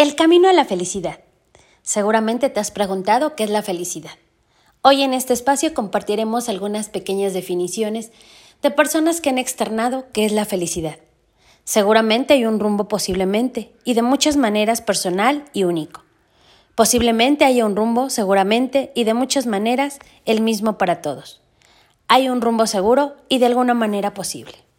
El camino a la felicidad. Seguramente te has preguntado qué es la felicidad. Hoy en este espacio compartiremos algunas pequeñas definiciones de personas que han externado qué es la felicidad. Seguramente hay un rumbo posiblemente y de muchas maneras personal y único. Posiblemente haya un rumbo seguramente y de muchas maneras el mismo para todos. Hay un rumbo seguro y de alguna manera posible.